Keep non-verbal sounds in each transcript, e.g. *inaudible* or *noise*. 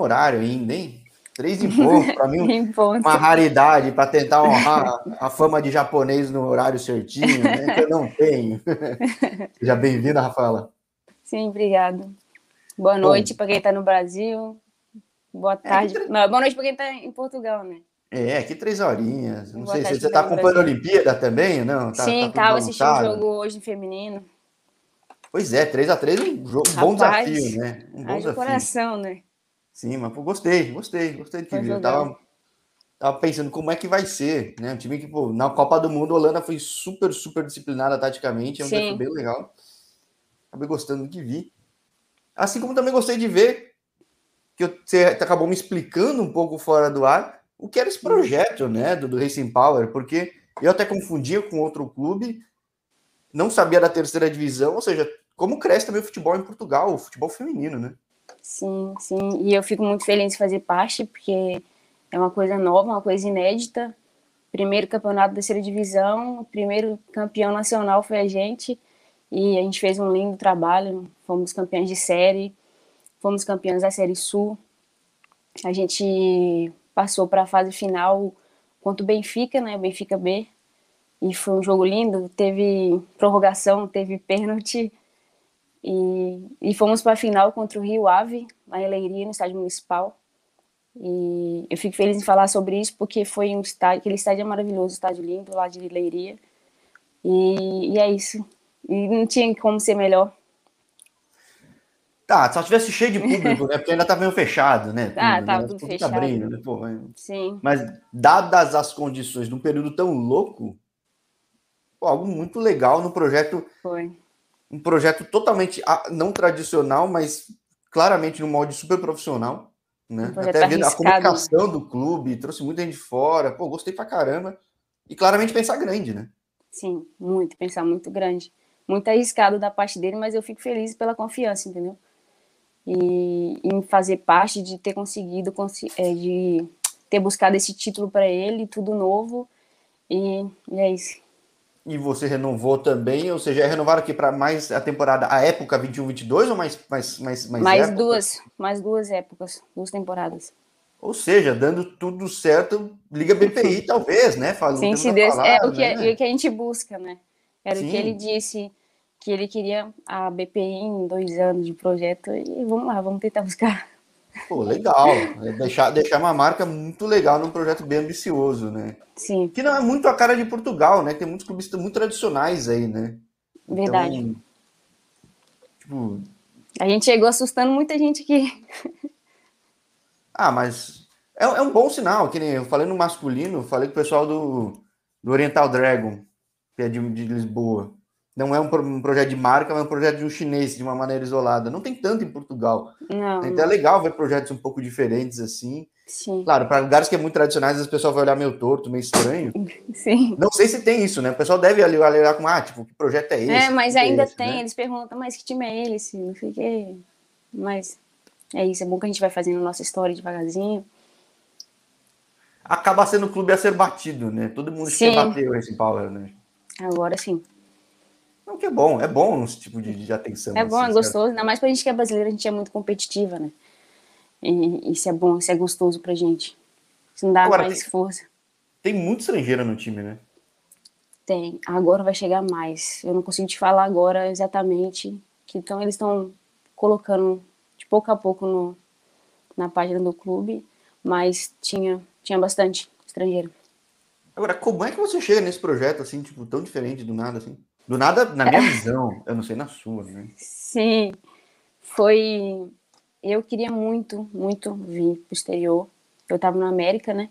horário ainda, hein? Três *laughs* em ponto, para mim, uma raridade para tentar honrar a fama de japonês no horário certinho, né? Que eu não tenho. *laughs* Seja bem-vinda, Rafaela. Sim, obrigado. Boa noite para quem está no Brasil. Boa é, tarde. É, Não, boa noite para quem está em Portugal, né? É, aqui três horinhas. Não boa sei se você está acompanhando a Olimpíada também, não? Tá, Sim, estava tá assistindo o jogo hoje feminino. Pois é, 3x3 um jogo, Rapaz, bom desafio, né? Um bom desafio. coração, né? Sim, mas pô, gostei, gostei, gostei de que Eu tava, tava pensando como é que vai ser, né? Um time que, pô, na Copa do Mundo, a Holanda foi super, super disciplinada taticamente, é um desafio bem legal. Acabei gostando do que vi. Assim como também gostei de ver que você acabou me explicando um pouco fora do ar o que era esse projeto, né, do, do Racing Power, porque eu até confundia com outro clube, não sabia da terceira divisão, ou seja, como cresce também o futebol em Portugal, o futebol feminino, né? Sim, sim, e eu fico muito feliz de fazer parte, porque é uma coisa nova, uma coisa inédita. Primeiro campeonato da terceira divisão, primeiro campeão nacional foi a gente, e a gente fez um lindo trabalho, fomos campeões de série, fomos campeões da Série Sul. A gente passou para a fase final contra o Benfica, né, Benfica B, e foi um jogo lindo, teve prorrogação, teve pênalti, e, e fomos para a final contra o Rio Ave, lá em Leiria, no estádio municipal. E eu fico feliz em falar sobre isso porque foi um estádio, aquele estádio é maravilhoso, estádio lindo lá de Leiria. E, e é isso. E não tinha como ser melhor. Tá, só tivesse cheio de público, né? Porque ainda tá meio fechado, né? Ah, tudo, tá né? tudo, tudo fechado. Tá abrindo, né? Pô, Sim. Mas, dadas as condições, num período tão louco, pô, algo muito legal no projeto. Foi. Um projeto totalmente ah, não tradicional, mas claramente no molde super profissional. Né? Um Até vendo a comunicação do clube, trouxe muita gente de fora. Pô, gostei pra caramba. E claramente pensar grande, né? Sim, muito, pensar muito grande. Muito arriscado da parte dele, mas eu fico feliz pela confiança, entendeu? E em fazer parte de ter conseguido, é, de ter buscado esse título para ele, tudo novo. E, e, é isso. E você renovou também, ou seja, é renovar aqui para mais a temporada, a época 21-22 ou mais mais mais mais, mais duas, mais duas épocas, duas temporadas. Ou seja, dando tudo certo, Liga BPI, talvez, né? Falou, Sim, se Deus, é o que, né? é, o que a gente busca, né? Era Sim. o que ele disse, que ele queria a BPI em dois anos de projeto, e vamos lá, vamos tentar *laughs* buscar. Pô, legal. É deixar, deixar uma marca muito legal num projeto bem ambicioso, né? Sim. Que não é muito a cara de Portugal, né? Tem muitos clubes muito tradicionais aí, né? Verdade. Então, tipo... A gente chegou assustando muita gente aqui. Ah, mas é, é, um bom sinal, que nem eu falei no masculino, falei com o pessoal do, do Oriental Dragon, que é de, de Lisboa. Não é um, um, projeto de marca, mas é um projeto de um chinês, de uma maneira isolada. Não tem tanto em Portugal. Não, então é legal ver projetos um pouco diferentes assim. Sim. Claro, para lugares que é muito tradicionais, as pessoas vão olhar meio torto, meio estranho. *laughs* Sim. Não sei se tem isso, né? O pessoal deve olhar com, ah, tipo, que projeto é esse? É, mas é ainda é esse, tem. Né? Eles perguntam, mas que time é esse? Não sei o quê. Mas é isso, é bom que a gente vai fazendo nossa história devagarzinho. Acaba sendo o clube a ser batido, né? Todo mundo sim. bater o Racing Power, né? Agora sim. Não, que é bom, é bom esse tipo de, de atenção. É bom, assim, é gostoso, ainda mais pra gente que é brasileiro, a gente é muito competitiva, né? E isso é bom, isso é gostoso pra gente. Isso não dá Agora, mais tem, força. Tem muito estrangeiro no time, né? Tem. Agora vai chegar mais. Eu não consigo te falar agora exatamente. Que então eles estão colocando pouco a pouco no, na página do clube, mas tinha, tinha bastante estrangeiro. Agora, como é que você chega nesse projeto assim, tipo, tão diferente do nada assim? Do nada, na minha visão, eu não sei na sua, né? Sim, foi. Eu queria muito, muito vir pro exterior. Eu tava na América, né?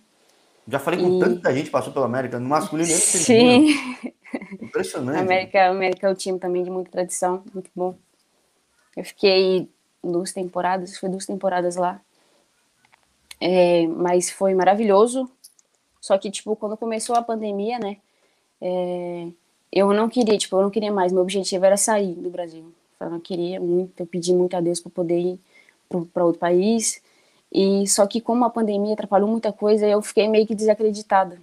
Já falei com e... tanta gente passou pela América, no masculino e Sim. Impressionante. América, América é um time também de muita tradição, muito bom. Eu fiquei duas temporadas, foi duas temporadas lá. É, mas foi maravilhoso. Só que, tipo, quando começou a pandemia, né? É, eu não queria, tipo, eu não queria mais. Meu objetivo era sair do Brasil. Eu não queria muito, eu pedi muito a Deus para poder ir para outro país. E só que como a pandemia atrapalhou muita coisa, eu fiquei meio que desacreditada.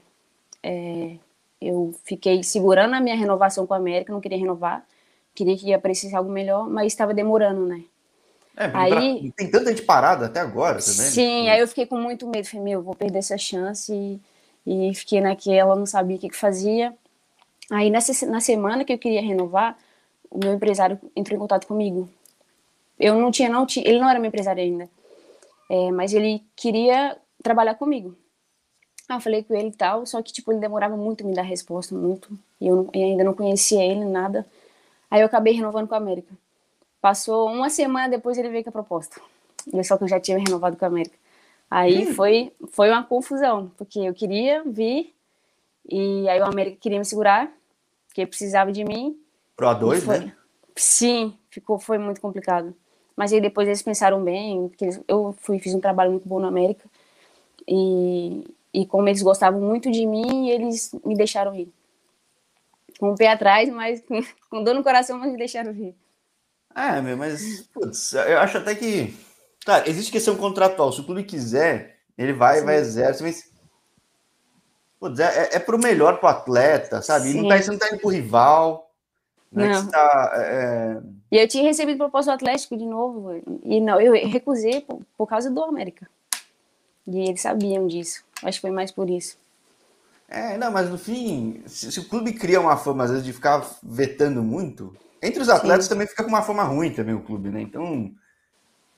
É, eu fiquei segurando a minha renovação com a América, não queria renovar, queria que aparecesse algo melhor, mas estava demorando, né? É, aí, tem tanta gente parada até agora também. Né? Sim, aí eu fiquei com muito medo. Falei, meu, vou perder essa chance. E, e fiquei naquela, não sabia o que, que fazia. Aí nessa, na semana que eu queria renovar, o meu empresário entrou em contato comigo. Eu não tinha, não tinha, ele não era meu empresário ainda, é, mas ele queria trabalhar comigo. Ah, eu falei com ele e tal, só que tipo ele demorava muito me dar resposta, muito, e eu, não, ainda não conhecia ele nada. Aí eu acabei renovando com a América. Passou uma semana depois ele veio com a proposta. Só que eu já tinha renovado com a América. Aí hum. foi foi uma confusão, porque eu queria vir e aí o América queria me segurar, porque precisava de mim. Pro A2, foi, né? Sim, ficou, foi muito complicado. Mas aí depois eles pensaram bem, porque eu fui, fiz um trabalho muito bom na América. E, e como eles gostavam muito de mim, eles me deixaram ir. Com o pé atrás, mas *laughs* com dor no coração, mas me deixaram vir. É, meu, mas putz, eu acho até que. Claro, existe questão contratual. Se o clube quiser, ele vai, Sim. vai exercer, mas. Putz, é, é, é pro melhor pro atleta, sabe? Não tá, você não tá indo pro rival. Né, não. Tá, é... E eu tinha recebido proposta do Atlético de novo, e não, eu recusei por, por causa do América. E eles sabiam disso. Acho que foi mais por isso. É, não, mas no fim, se, se, o clube cria uma fama, às vezes, de ficar vetando muito, entre os atletas Sim. também fica com uma fama ruim também o clube, né? Então,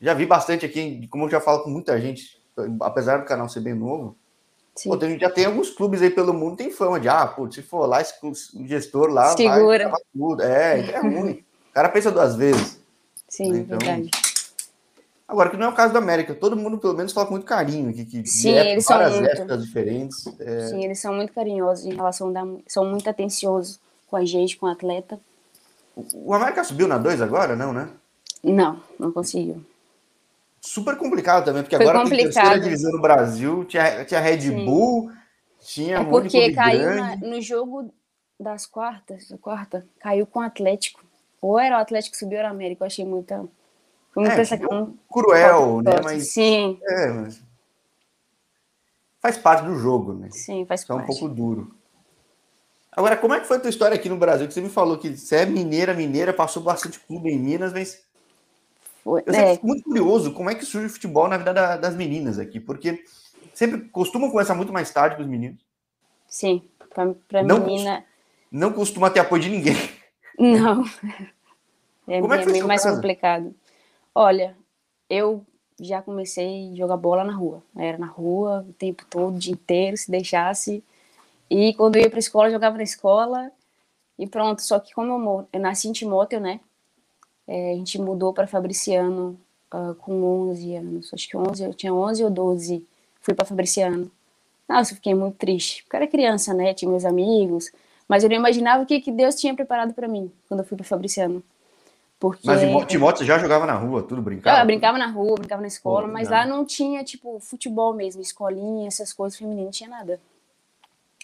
já vi bastante aqui, como eu já falo com muita gente, apesar do canal ser bem novo, Pô, tem, já tem alguns clubes aí pelo mundo tem fama de, ah, pô, se for lá, esse gestor lá Segura. vai tudo. É, é *laughs* ruim. O cara pensa duas vezes. Sim, né? então, verdade. Agora, que não é o caso da América, todo mundo pelo menos fala com muito carinho aqui, que Sim, eles são muito... épocas diferentes. É... Sim, eles são muito carinhosos em relação da... são muito atenciosos com a gente, com o atleta. O América subiu na 2 agora, não, né? Não, não conseguiu super complicado também, porque Foi agora complicado. tem terceira divisão no Brasil, tinha, tinha Red Sim. Bull, tinha é porque caiu na, no jogo das quartas, quarta, caiu com o Atlético. Ou era o Atlético que subiu ou era o América, eu achei muita... Foi muito é, um, cruel, né? Mas, Sim. É, mas faz parte do jogo, né? Sim, faz parte. É um pouco duro. Agora, como é que foi a tua história aqui no Brasil? Que você me falou que você é mineira, mineira, passou bastante clube em Minas, mas eu é. fico muito curioso como é que surge o futebol na vida da, das meninas aqui, porque sempre costumam começar muito mais tarde que os meninos. Sim, para menina. Não costuma ter apoio de ninguém. Não. *laughs* É, como é, que mais casa? complicado. Olha, eu já comecei a jogar bola na rua. Era na rua o tempo todo, o dia inteiro, se deixasse. E quando eu ia para a escola, jogava na escola. E pronto. Só que como eu, eu nasci em Timóteo, né? É, a gente mudou para Fabriciano uh, com 11 anos, acho que 11, eu tinha 11 ou 12, fui para Fabriciano. Nossa, eu fiquei muito triste, porque eu era criança, né, tinha meus amigos, mas eu não imaginava o que, que Deus tinha preparado para mim quando eu fui para Fabriciano. Porque... Mas em Timóteo já jogava na rua, tudo brincava? Eu brincava na rua, brincava na escola, Pô, mas não. lá não tinha, tipo, futebol mesmo, escolinha, essas coisas femininas, não tinha nada.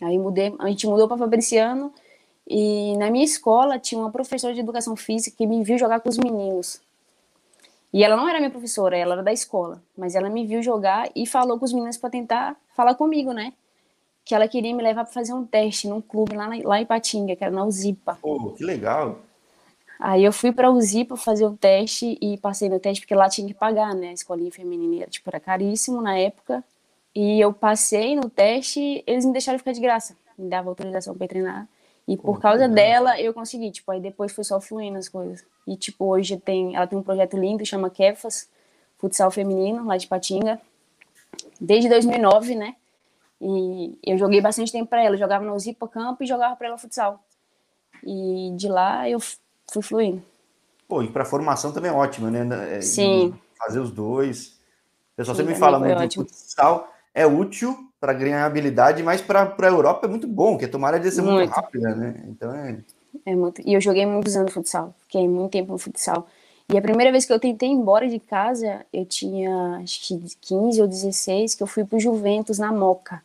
Aí mudei, a gente mudou para Fabriciano, e na minha escola tinha uma professora de educação física que me viu jogar com os meninos. E ela não era minha professora, ela era da escola, mas ela me viu jogar e falou com os meninos para tentar falar comigo, né? Que ela queria me levar para fazer um teste num clube lá, na, lá em Patinga, que era na Uzipa. Pô, que legal! Aí eu fui para Uzipa fazer o teste e passei no teste porque lá tinha que pagar, né? A escolinha feminina era, tipo, era caríssimo na época. E eu passei no teste, eles me deixaram ficar de graça, me dava autorização para treinar. E por causa dela, eu consegui, tipo, aí depois foi só fluindo as coisas. E, tipo, hoje tem, ela tem um projeto lindo, chama Kefas, futsal feminino, lá de Patinga, desde 2009, né? E eu joguei bastante tempo para ela, eu jogava no Zipa Campo e jogava para ela futsal. E de lá eu fui fluindo. Pô, e para formação também é ótimo, né? É, Sim. Fazer os dois. O pessoal sempre me fala muito futsal, é útil, para ganhar habilidade, mas para a Europa é muito bom, porque tomara de ser muito, muito rápida, né? Então é... é muito. E eu joguei muitos anos no futsal, fiquei muito tempo no futsal. E a primeira vez que eu tentei ir embora de casa, eu tinha acho que 15 ou 16, que eu fui pro Juventus na Moca.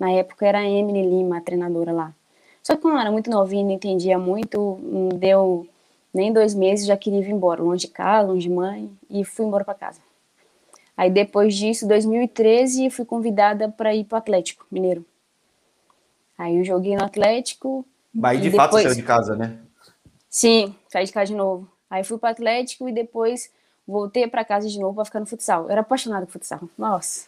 Na época era a Emily Lima, a treinadora lá. Só que quando eu era muito novinha, não entendia muito, não deu nem dois meses, já queria ir embora, longe de casa, longe de mãe, e fui embora para casa. Aí depois disso, 2013, fui convidada para ir para o Atlético Mineiro. Aí eu joguei no Atlético. Mas de fato saiu de casa, né? Sim, saí de casa de novo. Aí fui para o Atlético e depois voltei para casa de novo para ficar no futsal. Eu era apaixonada por futsal. Nossa,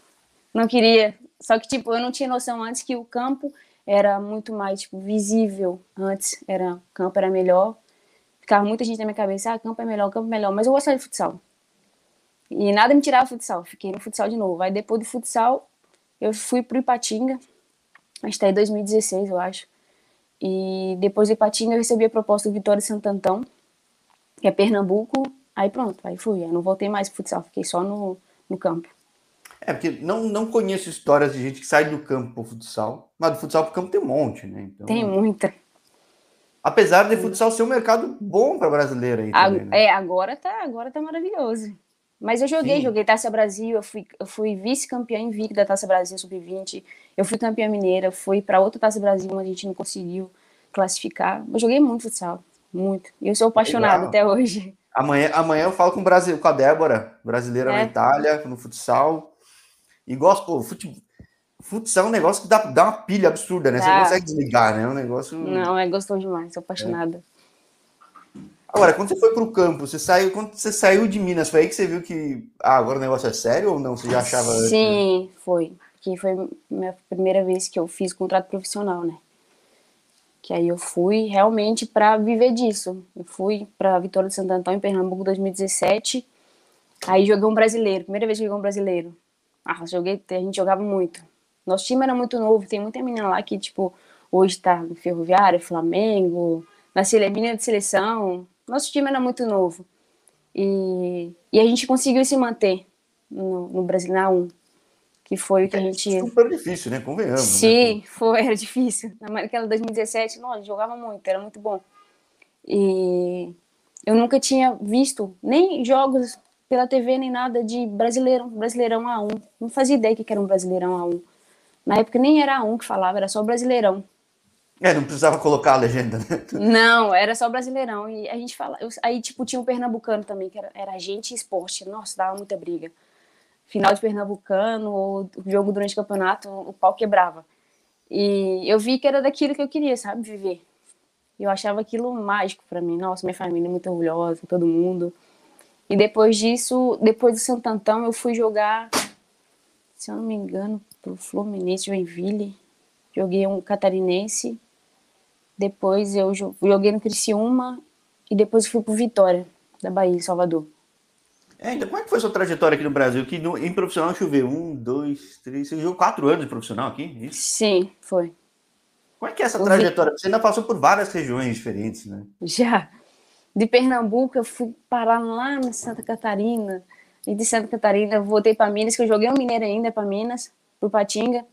não queria. Só que, tipo, eu não tinha noção antes que o campo era muito mais, tipo, visível. Antes, era, campo era melhor. Ficava muita gente na minha cabeça, ah, campo é melhor, campo é melhor. Mas eu gostava de futsal. E nada me tirava futsal. Fiquei no futsal de novo. Aí depois do futsal, eu fui pro Ipatinga. A gente tá em 2016, eu acho. E depois do Ipatinga, eu recebi a proposta do Vitória Santo Antão, que é Pernambuco. Aí pronto, aí fui. Aí não voltei mais pro futsal, fiquei só no, no campo. É, porque não, não conheço histórias de gente que sai do campo pro futsal, mas do futsal pro campo tem um monte, né? Então, tem muita. Apesar de futsal ser um mercado bom para brasileiro aí. Também, né? É, agora tá, agora tá maravilhoso. Mas eu joguei, Sim. joguei Taça Brasil, eu fui, eu fui vice-campeã invicta da Taça Brasil Sub-20, eu fui campeã mineira, fui para outra Taça Brasil, mas a gente não conseguiu classificar. Eu joguei muito futsal, muito. E eu sou apaixonada até hoje. Amanhã, amanhã eu falo com, Brasil, com a Débora, brasileira é. na Itália, no futsal. E gosto, pô, fute, futsal é um negócio que dá, dá uma pilha absurda, né? Você não consegue desligar, né? É um negócio. Não, é gostoso demais, sou apaixonada. É. Agora, quando você foi para o campo, você saiu, quando você saiu de Minas, foi aí que você viu que ah, agora o negócio é sério ou não? Você já achava? Sim, antes? foi. Que foi minha primeira vez que eu fiz contrato profissional, né? Que aí eu fui realmente para viver disso. Eu fui para Vitória de Santo Antônio, em Pernambuco, 2017. Aí joguei um brasileiro, primeira vez que joguei um brasileiro. Ah, joguei, a gente jogava muito. Nosso time era muito novo, tem muita menina lá que, tipo, hoje tá no Ferroviário, Flamengo, na menina de seleção, nosso time era muito novo. E, e a gente conseguiu se manter no, no Brasil na 1. Que foi o que a gente. É super difícil, né? Convenhamos. Né? Sim, né? foi, era difícil. Naquela 2017, não, jogava muito, era muito bom. E eu nunca tinha visto nem jogos pela TV, nem nada de brasileirão, brasileirão A1. Não fazia ideia que era um brasileirão A1. Na época nem era A1 que falava, era só brasileirão. É, não precisava colocar a legenda, né? *laughs* Não, era só brasileirão. E a gente fala. Aí, tipo, tinha um pernambucano também, que era, era gente e esporte. Nossa, dava muita briga. Final de pernambucano, ou jogo durante o campeonato, o pau quebrava. E eu vi que era daquilo que eu queria, sabe? Viver. Eu achava aquilo mágico para mim. Nossa, minha família é muito orgulhosa, todo mundo. E depois disso, depois do Santo Antão, eu fui jogar, se eu não me engano, pro Fluminense, Joinville. Joguei um catarinense depois eu joguei no Criciúma e depois fui pro Vitória, da Bahia, Salvador. É, então como é que foi sua trajetória aqui no Brasil? Que no, em profissional choveu um, dois, três, você jogou quatro anos de profissional aqui? Isso? Sim, foi. Como é que é essa trajetória? Você ainda passou por várias regiões diferentes, né? Já. De Pernambuco eu fui parar lá na Santa Catarina. E de Santa Catarina eu voltei para Minas, que eu joguei um mineiro ainda para Minas, pro Patinga.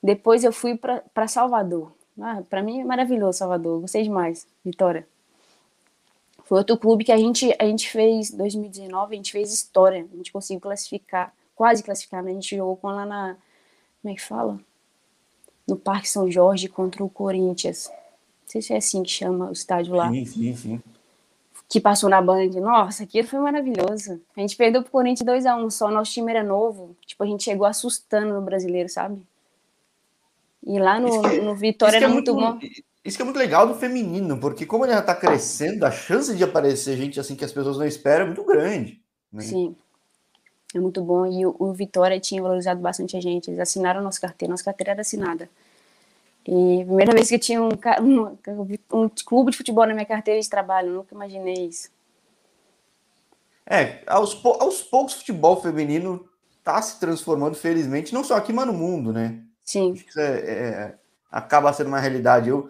Depois eu fui para Salvador. Ah, para mim é maravilhoso Salvador, gostei demais, Vitória. Foi outro clube que a gente, a gente fez, 2019, a gente fez história, a gente conseguiu classificar, quase classificar, né? A gente jogou com lá na, como é que fala? No Parque São Jorge contra o Corinthians. Não sei se é assim que chama o estádio lá. Sim, sim, sim. Que passou na Band. Nossa, aquilo foi maravilhoso. A gente perdeu pro Corinthians 2x1 um, só, nosso time era novo. Tipo, a gente chegou assustando no brasileiro, sabe? E lá no, que, no Vitória era é muito, bom. Isso que é muito legal do feminino, porque como ele já está crescendo, a chance de aparecer gente assim que as pessoas não esperam é muito grande. Né? Sim. É muito bom. E o, o, Vitória tinha valorizado bastante a gente. Eles assinaram a nossa carteira, nossa carteira era assinada. E a primeira vez que eu tinha um, *laughs* um, um clube de futebol na minha carteira de trabalho, nunca imaginei isso. É, aos, aos poucos o futebol feminino está se transformando, felizmente, não só aqui, mas no mundo, né? Sim. É, é, acaba sendo uma realidade. Eu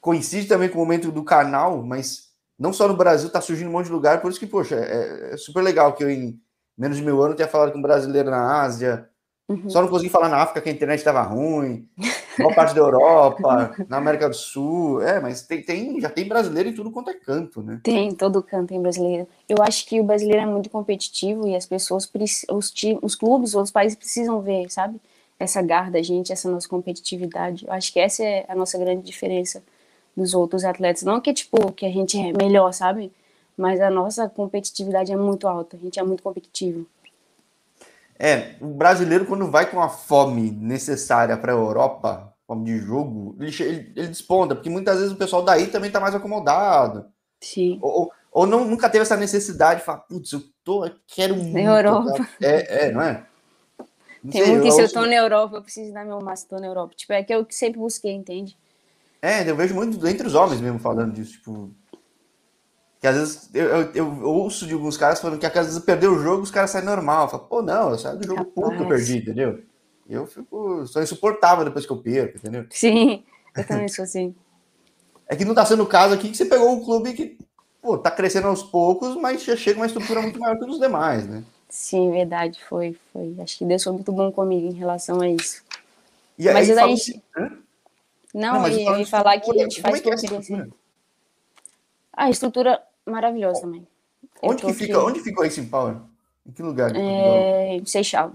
coincide também com o momento do canal, mas não só no Brasil, tá surgindo um monte de lugar, por isso que, poxa, é, é super legal que eu, em menos de mil anos, tenha falado com um brasileiro na Ásia. Uhum. Só não consegui falar na África que a internet estava ruim, boa parte da Europa, *laughs* na América do Sul. É, mas tem, tem, já tem brasileiro em tudo quanto é canto, né? Tem, todo canto tem brasileiro. Eu acho que o brasileiro é muito competitivo e as pessoas, os, os clubes, os países precisam ver, sabe? Essa garra da gente, essa nossa competitividade. Eu acho que essa é a nossa grande diferença dos outros atletas. Não que, tipo, que a gente é melhor, sabe? Mas a nossa competitividade é muito alta, a gente é muito competitivo. É, o brasileiro, quando vai com a fome necessária para a Europa, fome de jogo, ele, ele, ele, desponta, porque muitas vezes o pessoal daí também está mais acomodado. Sim. Ou, ou não, nunca teve essa necessidade de falar, putz, eu tô, quero muito. Na Europa. É, é, não é? Não Tem sei, muito isso, eu, eu tô na Europa, eu preciso dar meu máximo, tô na Europa. Tipo, é que eu sempre busquei, entende? É, eu vejo muito entre os homens mesmo falando disso, tipo. Que às vezes eu, eu, eu ouço de alguns caras falando que às vezes perdeu o jogo, os caras saem normal. Eu falo, pô, não, eu saio do jogo puto, eu perdi, entendeu? Eu fico. Sou insuportável depois que eu perco, entendeu? Sim, eu também sou assim. É que não tá sendo o caso aqui que você pegou um clube que, pô, tá crescendo aos poucos, mas já chega uma estrutura muito maior que os demais, né? Sim, verdade, foi, foi. Acho que Deus foi muito bom comigo em relação a isso. E mas aí, daí... Fala... Não, não mas eu ia falar que a gente faz tudo é assim. A estrutura maravilhosa também. Onde que fica, aqui... onde fica o Racing Power? Em que lugar? É... Seixal.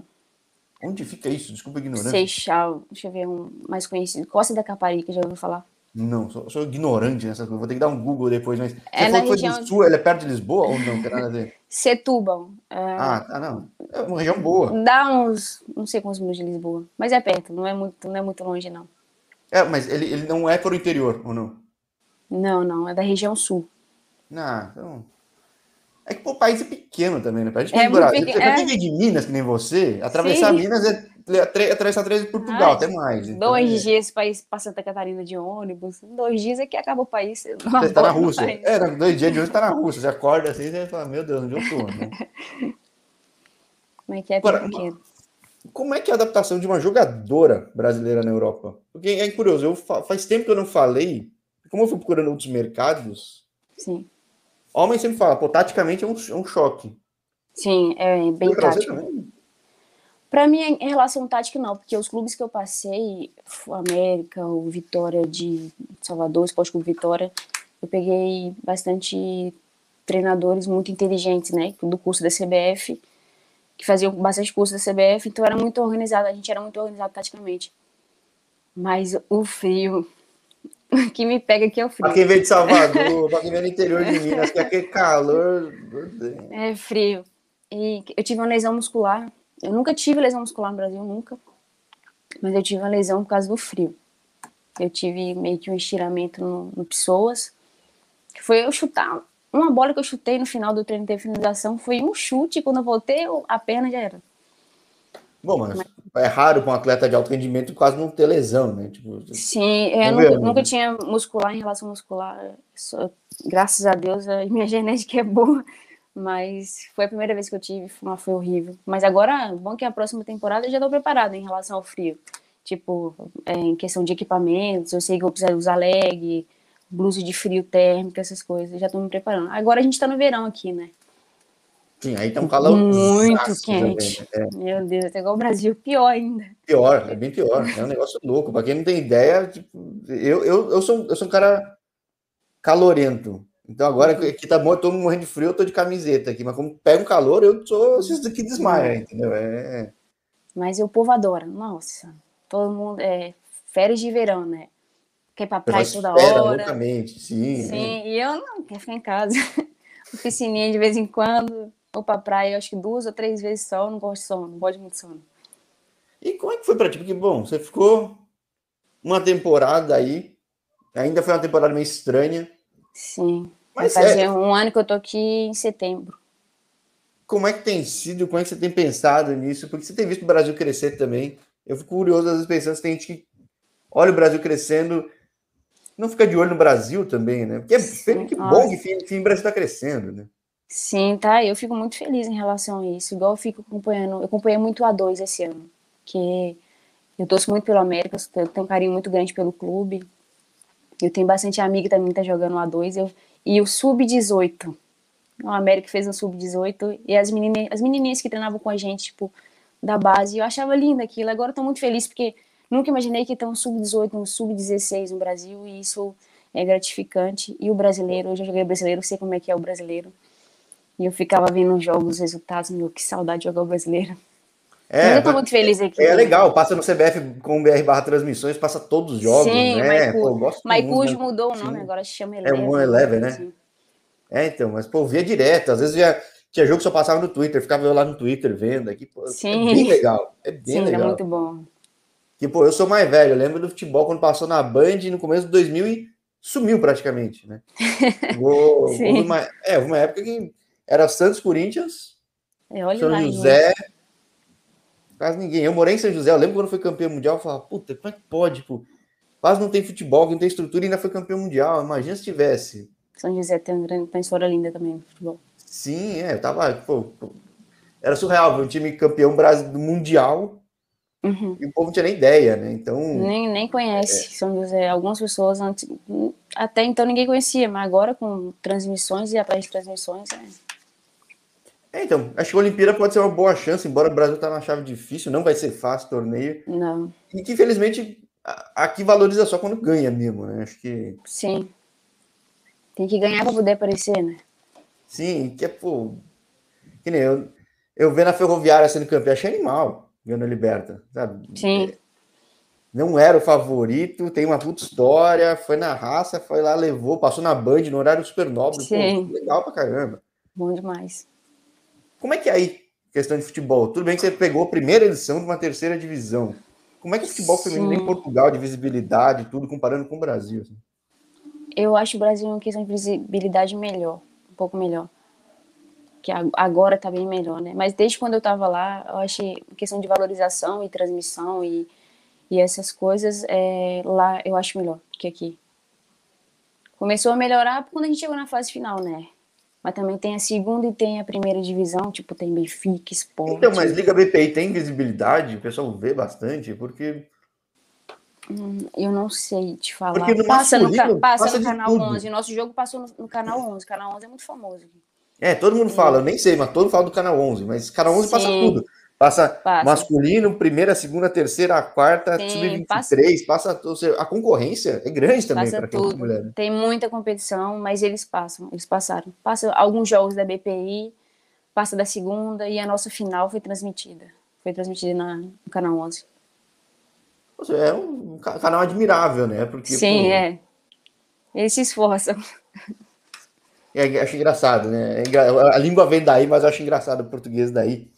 Onde fica isso? Desculpa a ignorância. Seixal, deixa eu ver um mais conhecido. Costa da Caparica, já ouviu falar? Não, sou, sou ignorante nessa coisa. Vou ter que dar um Google depois, mas. É você falou que foi região... do sul, ele é perto de Lisboa ou não? Tem nada a ver. Setúbal. É... Ah, ah, não. É uma região boa. Dá uns. Não sei quantos minutos de Lisboa. Mas é perto, não é muito, não é muito longe, não. É, mas ele, ele não é para o interior, ou não? Não, não, é da região sul. Ah, então. É que pô, o país é pequeno também, né? Pra gente é pequeno, é... de Minas, que nem você, atravessar Sim. Minas é atravessar três de Portugal, até mais. Então, dois é. dias ir para Santa Catarina de ônibus, dois dias é que acaba o país. Você está na Rússia. É, dois dias de ônibus está na Rússia. Você acorda assim e fala, meu Deus, onde eu tô? Né? *laughs* Como é que é Agora, pequeno? Como é que é a adaptação de uma jogadora brasileira na Europa? Porque é curioso, eu faz tempo que eu não falei, como eu fui procurando outros mercados. Sim. Homem sempre fala, pô, taticamente é um, é um choque. Sim, é bem tático. Para mim, em relação tática, não, porque os clubes que eu passei, o América, o Vitória de Salvador, o Esporte Clube Vitória, eu peguei bastante treinadores muito inteligentes, né, do curso da CBF, que faziam bastante curso da CBF, então era muito organizado, a gente era muito organizado taticamente. Mas o frio, o que me pega aqui é o frio. Pra quem veio de Salvador, pra quem veio do interior de Minas, que é aquele calor. É frio. E eu tive uma lesão muscular eu nunca tive lesão muscular no Brasil, nunca. Mas eu tive uma lesão por causa do frio. Eu tive meio que um estiramento no, no pessoas. Que foi eu chutar. Uma bola que eu chutei no final do treino de finalização foi um chute. Quando eu voltei, a perna já era. Bom, mas, mas... é raro para um atleta de alto rendimento quase não ter lesão, né? Tipo, Sim, eu nunca, nunca, tinha muscular em relação muscular. Só, graças a Deus, a minha *laughs* genética é boa. Mas foi a primeira vez que eu tive, foi, foi horrível. Mas agora, bom que a próxima temporada eu já estou preparada em relação ao frio. Tipo, é, em questão de equipamentos, eu sei que eu preciso usar leg, blusa de frio térmico, essas coisas. Já estou me preparando. Agora a gente está no verão aqui, né? Sim, aí tá um calor muito quente. Né? é. Meu Deus, até igual o Brasil, pior ainda. Pior, é bem pior. É um negócio louco. Para quem não tem ideia, tipo, eu, eu, eu, sou, eu sou um cara calorento. Então agora que tá bom, eu tô morrendo de frio, eu tô de camiseta aqui, mas como pega um calor, eu esses daqui desmaia, entendeu? É. Mas o povo adora, nossa. Todo mundo é férias de verão, né? Quer ir pra praia toda hora. Loucamente, sim. Sim, e eu não, quero ficar em casa. *laughs* Oficininha de vez em quando, ou pra praia, acho que duas ou três vezes só, eu não gosto de sono, não gosto de muito sono. E como é que foi pra ti? Porque, bom, você ficou uma temporada aí, ainda foi uma temporada meio estranha, Sim. Mas Vai fazer é... um ano que eu tô aqui em setembro. Como é que tem sido? Como é que você tem pensado nisso? Porque você tem visto o Brasil crescer também. Eu fico curioso, às vezes, pensando se tem gente que olha o Brasil crescendo, não fica de olho no Brasil também, né? Porque é Sim, que bom que enfim, o Brasil está crescendo, né? Sim, tá. Eu fico muito feliz em relação a isso. Igual eu fico acompanhando, eu acompanhei muito a A2 esse ano, que eu torço muito pelo América, eu tenho um carinho muito grande pelo clube. Eu tenho bastante amiga também que tá jogando A2. Eu, e o Sub-18. O América fez um Sub-18. E as menininhas, as menininhas que treinavam com a gente, tipo, da base. Eu achava lindo aquilo. Agora eu tô muito feliz porque nunca imaginei que tem um Sub-18, um Sub-16 no Brasil. E isso é gratificante. E o brasileiro, eu já joguei brasileiro, sei como é que é o brasileiro. E eu ficava vendo os jogos, os resultados. Meu, que saudade de jogar o brasileiro. É, eu tô muito feliz aqui. É legal, passa no CBF com BR barra transmissões, passa todos os jogos, Sim, né? Maicujo né? mudou o nome, Sim. agora se chama Eleven. É o One Eleven, né? Assim. É, então, mas pô, via direto, às vezes já tinha jogo que só passava no Twitter, ficava eu lá no Twitter vendo aqui, pô, Sim. é bem legal, é bem Sim, legal. é muito bom. Que, pô, eu sou mais velho, eu lembro do futebol quando passou na Band no começo de 2000 e sumiu praticamente, né? *laughs* Vou, houve uma, é, uma época que era Santos Corinthians, É, São lá, José. Quase ninguém. Eu morei em São José. Eu lembro quando foi campeão mundial. Eu falava, puta, como é que pode? Quase não tem futebol, não tem estrutura e ainda foi campeão mundial. Imagina se tivesse. São José tem uma, grande, história linda também no futebol. Sim, é. Eu tava. Pô, era surreal ver um time campeão do mundial Uhum. E o povo não tinha nem ideia, né? Então. Nem, nem conhece é. São José. Algumas pessoas antes, até então ninguém conhecia, mas agora com transmissões e atrás de transmissões. É... é então, acho que a Olimpíada pode ser uma boa chance, embora o Brasil tá na chave difícil, não vai ser fácil o torneio. Não. E que, infelizmente, aqui valoriza só quando ganha mesmo, né? Acho que. Sim. Tem que ganhar para poder aparecer, né? Sim, que é, pô. Que nem eu, eu vendo a Ferroviária sendo campeã, achei animal ganhando a Liberta, sabe? Sim. É, não era o favorito, tem uma puta história, foi na raça, foi lá, levou, passou na Band no horário super nobre. Sim. Pô, legal pra caramba. Bom demais. Como é que é aí, questão de futebol? Tudo bem que você pegou a primeira edição de uma terceira divisão. Como é que o futebol feminino em Portugal, de visibilidade, tudo, comparando com o Brasil? Assim? Eu acho o Brasil uma questão de visibilidade melhor, um pouco melhor que agora está bem melhor, né? Mas desde quando eu estava lá, eu achei questão de valorização e transmissão e, e essas coisas, é, lá eu acho melhor que aqui. Começou a melhorar quando a gente chegou na fase final, né? Mas também tem a segunda e tem a primeira divisão, tipo, tem Benfica, Sport. Então, mas Liga BPI tem visibilidade? O pessoal vê bastante, porque... Hum, eu não sei te falar. Porque no passa no, passa, passa no canal tudo. 11. Nosso jogo passou no, no canal 11. O canal 11 é muito famoso. É, todo mundo fala, eu nem sei, mas todo mundo fala do canal 11, mas canal 11 Sim. passa tudo. Passa, passa, masculino, primeira, segunda, terceira, quarta, sub-23, passa, passa a concorrência é grande também para quem é mulher. Né? Tem muita competição, mas eles passam, eles passaram. Passa alguns jogos da BPI, passa da segunda e a nossa final foi transmitida. Foi transmitida na, no canal 11. É um canal admirável, né? Porque, Sim, pô, é. Eles se esforçam. É, acho engraçado, né? É a língua vem daí, mas eu acho engraçado o português daí.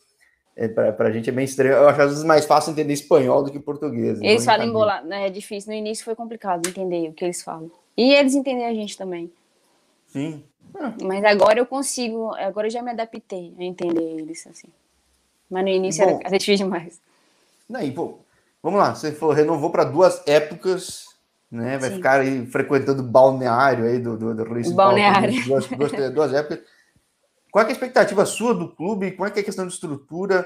É, pra, pra gente é bem estranho. Eu acho às vezes mais fácil entender espanhol do que português. Eles falam embolado, né? É difícil. No início foi complicado entender o que eles falam. E eles entendem a gente também. Sim. Ah. Mas agora eu consigo, agora eu já me adaptei a entender eles, assim. Mas no início bom, era, difícil demais. Daí, pô, vamos lá, você falou, renovou para duas épocas né? Vai Sim. ficar aí frequentando o balneário aí do, do, do Rio Balneário. Duas, duas, *laughs* duas, épocas. Qual é a expectativa sua do clube? É que é a questão de estrutura?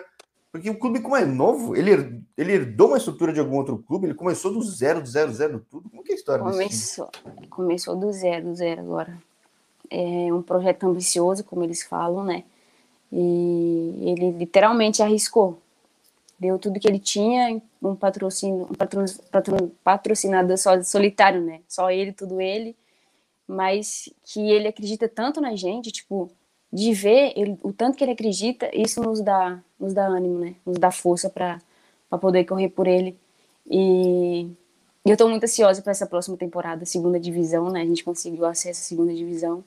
Porque o clube, como é novo, ele, ele herdou uma estrutura de algum outro clube? Ele começou do zero, do zero, zero, tudo? Como é que é a história começou, Começou do zero, do zero agora. É um projeto ambicioso, como eles falam, né? E ele literalmente arriscou deu tudo que ele tinha, um patrocínio, um patro, patro, patrocinador só, solitário, né? Só ele, tudo ele, mas que ele acredita tanto na gente, tipo, de ver ele, o tanto que ele acredita, isso nos dá, nos dá ânimo, né? Nos dá força para poder correr por ele. E eu estou muito ansiosa para essa próxima temporada, segunda divisão, né? A gente conseguiu acesso à segunda divisão.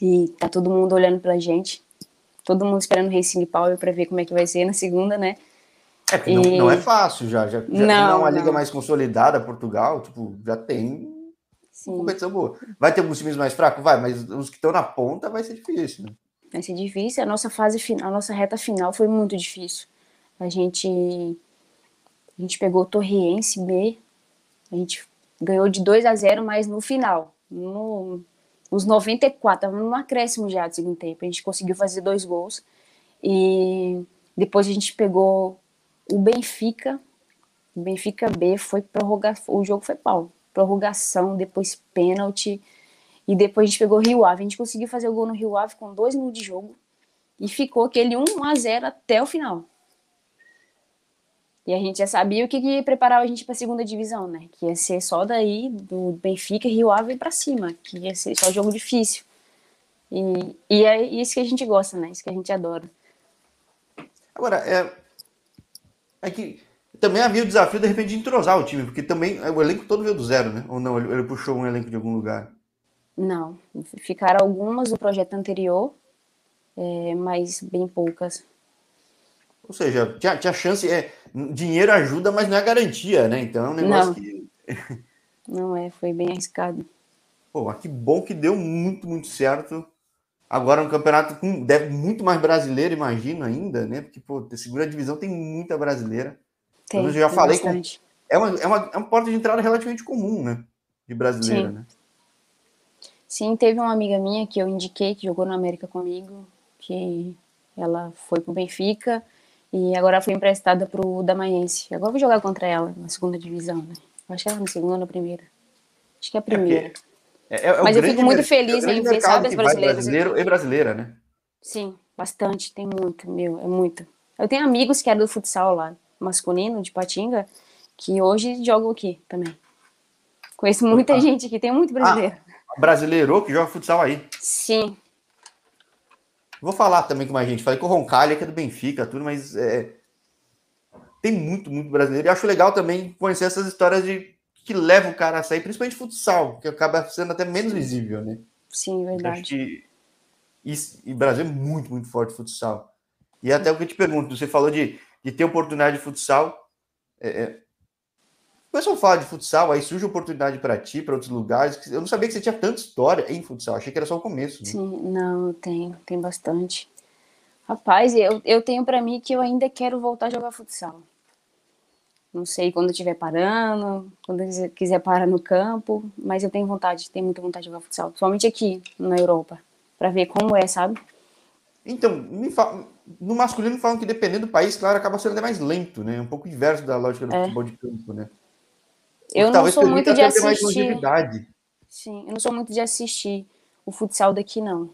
E tá todo mundo olhando pra gente. Todo mundo esperando o Racing Power para ver como é que vai ser na segunda, né? É, porque e... não, não, é fácil já. Já, já não, é uma não. liga mais consolidada, Portugal, tipo, já tem Sim. competição boa. Vai ter alguns times mais fracos? Vai, mas os que estão na ponta vai ser difícil, né? Vai ser difícil. A nossa fase final, a nossa reta final foi muito difícil. A gente, a gente pegou o Torriense B, a gente ganhou de 2 a 0, mas no final, no, nos 94, tava no acréscimo já do segundo tempo. A gente conseguiu fazer dois gols. E depois a gente pegou o Benfica, o Benfica B foi prorrogação, o jogo foi pau, prorrogação, depois pênalti, e depois a gente pegou o Rio Ave. A gente conseguiu fazer o gol no Rio Ave com dois minutos de jogo, e ficou aquele 1 a 0 até o final. E a gente já sabia o que, que preparava a gente para a segunda divisão, né? Que ia ser só daí, do Benfica Rio Ave para cima, que ia ser só jogo difícil. E, e é isso que a gente gosta, né? Isso que a gente adora. Agora, é, é que também havia o desafio, de repente, de entrosar o time, porque também o elenco todo veio do zero, né? Ou não, ele, ele puxou um elenco de algum lugar? Não, ficaram algumas do projeto anterior, é, mas bem poucas. Ou seja, tinha, tinha chance, é, dinheiro ajuda, mas não é garantia, né? Então é um negócio não. que. *laughs* não é, foi bem arriscado. Pô, que bom que deu muito, muito certo. Agora um campeonato com deve muito mais brasileiro, imagino ainda, né? Porque, pô, segunda divisão tem muita brasileira. Tem, eu já falei bastante. com. É uma, é, uma, é uma porta de entrada relativamente comum, né? De brasileira, Sim. né? Sim, teve uma amiga minha que eu indiquei, que jogou na América comigo, que ela foi pro Benfica e agora foi emprestada pro Damaense. Agora eu vou jogar contra ela na segunda divisão, né? Acho que ela é na segunda ou na primeira. Acho que é a primeira. É, é, é Mas eu fico muito feliz em ver, sabe, as brasileiras. Brasileiro e brasileira, né? Sim, bastante. Tem muito, meu, é muito. Eu tenho amigos que eram do futsal lá, masculino, de Patinga, que hoje jogam aqui também. Conheço muita ah. gente aqui, tem muito brasileiro. Ah, brasileiro que joga futsal aí. Sim. Vou falar também com mais gente. Falei com o Roncalha, que é do Benfica, tudo, mas é... tem muito, muito brasileiro. E acho legal também conhecer essas histórias de que leva o cara a sair, principalmente futsal, que acaba sendo até menos visível, né? Sim, verdade. Que... E, e Brasil é muito, muito forte futsal. E até o que eu te pergunto, você falou de, de ter oportunidade de futsal. É, é... O pessoal fala de futsal, aí surge oportunidade para ti, para outros lugares. Eu não sabia que você tinha tanta história em futsal, achei que era só o começo. Né? Sim, não, tem, tem bastante. Rapaz, eu, eu tenho para mim que eu ainda quero voltar a jogar futsal. Não sei quando estiver parando, quando quiser parar no campo, mas eu tenho vontade, tenho muita vontade de jogar futsal, principalmente aqui na Europa, para ver como é, sabe? Então, fala, no masculino falam que dependendo do país, claro, acaba sendo até mais lento, né? Um pouco inverso da lógica do é. futebol de campo, né? Eu não sou muito de assistir. Sim, eu não sou muito de assistir o futsal daqui, não.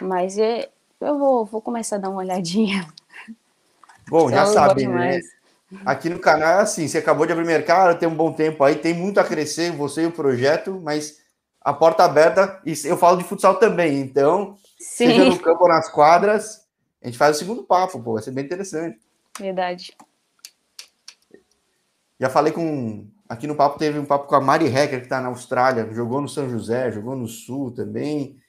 Mas é, eu vou, vou começar a dar uma olhadinha. Bom, já sabe, né? Aqui no canal é assim, você acabou de abrir mercado, tem um bom tempo aí, tem muito a crescer, você e o projeto, mas a porta aberta, e eu falo de futsal também, então, Sim. seja no campo ou nas quadras, a gente faz o segundo papo, pô, vai ser bem interessante. Verdade. Já falei com. Aqui no papo teve um papo com a Mari Hecker, que está na Austrália, jogou no São José, jogou no Sul também.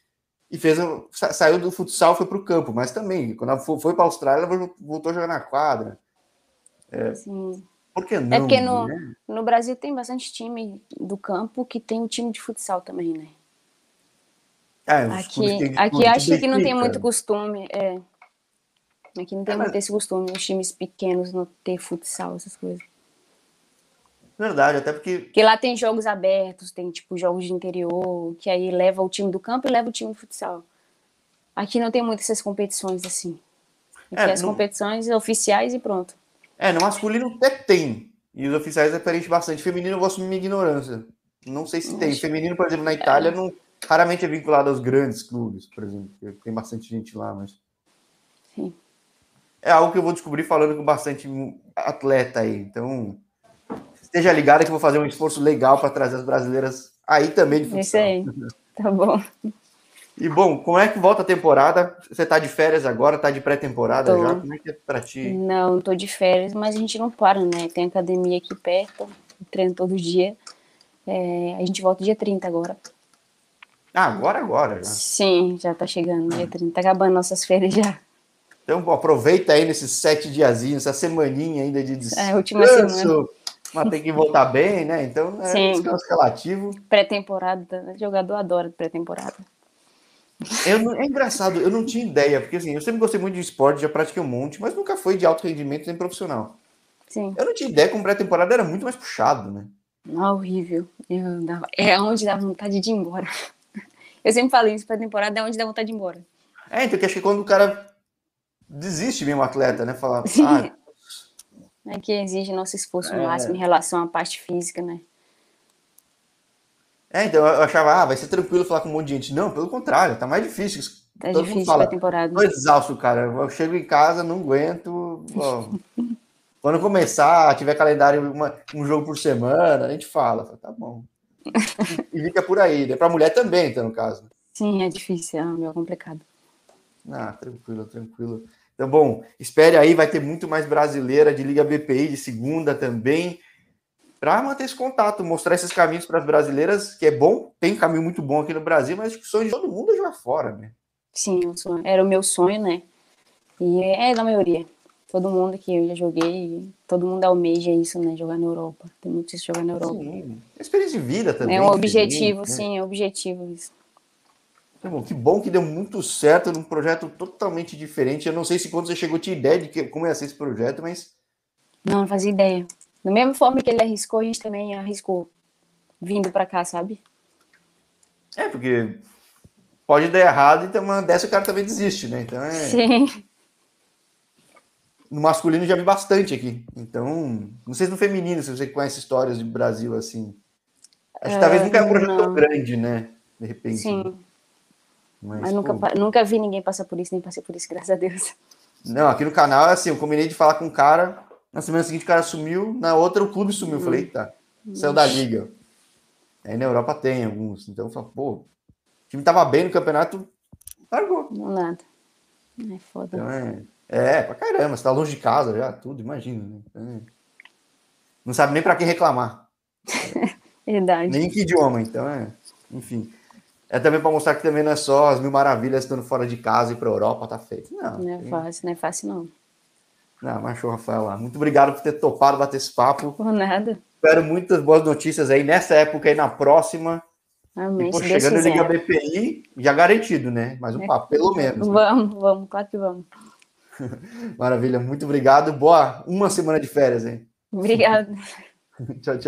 E fez saiu do futsal, foi para o campo, mas também, quando ela foi para a Austrália, ela voltou a jogar na quadra. É, Sim. Por que não? É porque no, né? no Brasil tem bastante time do campo que tem um time de futsal também, né? É, aqui aqui acho que não tem muito costume. É. Aqui não tem é, muito esse costume, os times pequenos não ter futsal, essas coisas. Verdade, até porque. Porque lá tem jogos abertos, tem tipo jogos de interior, que aí leva o time do campo e leva o time de futsal. Aqui não tem muitas essas competições assim. Aqui é, as não... competições oficiais e pronto. É, no masculino até tem. E os oficiais aparecem bastante. Feminino eu gosto de minha ignorância. Não sei se tem. Feminino, por exemplo, na Itália, é. não, raramente é vinculado aos grandes clubes, por exemplo. Tem bastante gente lá, mas. Sim. É algo que eu vou descobrir falando com bastante atleta aí. Então, esteja ligado que eu vou fazer um esforço legal para trazer as brasileiras aí também de futsal. Isso aí. *laughs* Tá bom. E bom, como é que volta a temporada? Você tá de férias agora, tá de pré-temporada já? Como é que é pra ti? Não, tô de férias, mas a gente não para, né? Tem academia aqui perto, treino todo dia. É, a gente volta dia 30 agora. Ah, agora, agora já. Sim, já tá chegando, dia 30. Tá acabando nossas férias já. Então, bom, aproveita aí nesses sete diazinhos, essa semaninha ainda de descanso. É, última semana. Mas tem que voltar bem, né? Então, é Sim. descanso relativo. Pré-temporada, jogador adora pré-temporada. Eu, é engraçado, eu não tinha ideia, porque assim, eu sempre gostei muito de esporte, já pratiquei um monte, mas nunca foi de alto rendimento nem profissional. Sim. Eu não tinha ideia que um pré-temporada era muito mais puxado, né? Não, horrível. Dava, é onde dá vontade de ir embora. Eu sempre falei isso, pré-temporada é onde dá vontade de ir embora. É, então acho que quando o cara desiste mesmo, atleta, né? Falar, Sim. Ah, é que exige nosso esforço é... máximo em relação à parte física, né? É, então eu achava, ah, vai ser tranquilo falar com um monte de gente. Não, pelo contrário, tá mais difícil. Tá Todo difícil fala, temporada. Tô exausto, cara. Eu chego em casa, não aguento. *laughs* quando começar, tiver calendário, uma, um jogo por semana, a gente fala. Tá bom. *laughs* E fica por aí, né? Pra mulher também, então, no caso. Sim, é difícil, é meio complicado. Ah, tranquilo, tranquilo. Então, bom, espere aí, vai ter muito mais brasileira de Liga BPI de segunda também para manter esse contato, mostrar esses caminhos para as brasileiras, que é bom, tem caminho muito bom aqui no Brasil, mas o sonho de todo mundo é jogar fora, né? Sim, era o meu sonho, né? E é da maioria. Todo mundo que eu já joguei, todo mundo almeja isso, né? Jogar na Europa. Tem muito isso jogar na Europa. Sim. Experiência de vida também. É um objetivo, né? sim, é um objetivo isso. Que bom, que bom que deu muito certo num projeto totalmente diferente. Eu não sei se quando você chegou tinha ideia de que, como ia ser esse projeto, mas. Não, não fazia ideia. Da mesma forma que ele arriscou, a gente também arriscou vindo para cá, sabe? É, porque pode dar errado e então, uma dessa o cara também desiste, né? Então é. Sim. No masculino já vi bastante aqui. Então, não sei se no feminino, se você conhece histórias de Brasil assim. Acho que talvez nunca é um projeto tão grande, né? De repente. Sim. Mas, Mas nunca, nunca vi ninguém passar por isso, nem passei por isso, *laughs* graças a Deus. Não, aqui no canal é assim, eu combinei de falar com um cara, na semana seguinte o cara sumiu, na outra o clube sumiu. Hum. Falei, tá, saiu da liga. Aí na Europa tem alguns, então eu falo, pô, o time tava bem no campeonato, largou. Não nada. É foda. Então é, é, pra caramba, você tá longe de casa já, tudo, imagina. Né? É. Não sabe nem pra quem reclamar. *laughs* Verdade. Nem que idioma, então é, enfim. É também para mostrar que também não é só as mil maravilhas estando fora de casa e para Europa, tá feito. Não, não é tem... fácil, não é fácil não. Não, mas show, Rafaela. Muito obrigado por ter topado bater esse papo. Por nada. Espero muitas boas notícias aí nessa época e na próxima. Amém. E, pô, chegando em Liga BPI, já garantido, né? Mais um é. papo, pelo menos. Né? Vamos, vamos, claro que vamos. *laughs* Maravilha, muito obrigado. Boa uma semana de férias, hein? Obrigado. *laughs* tchau, tchau.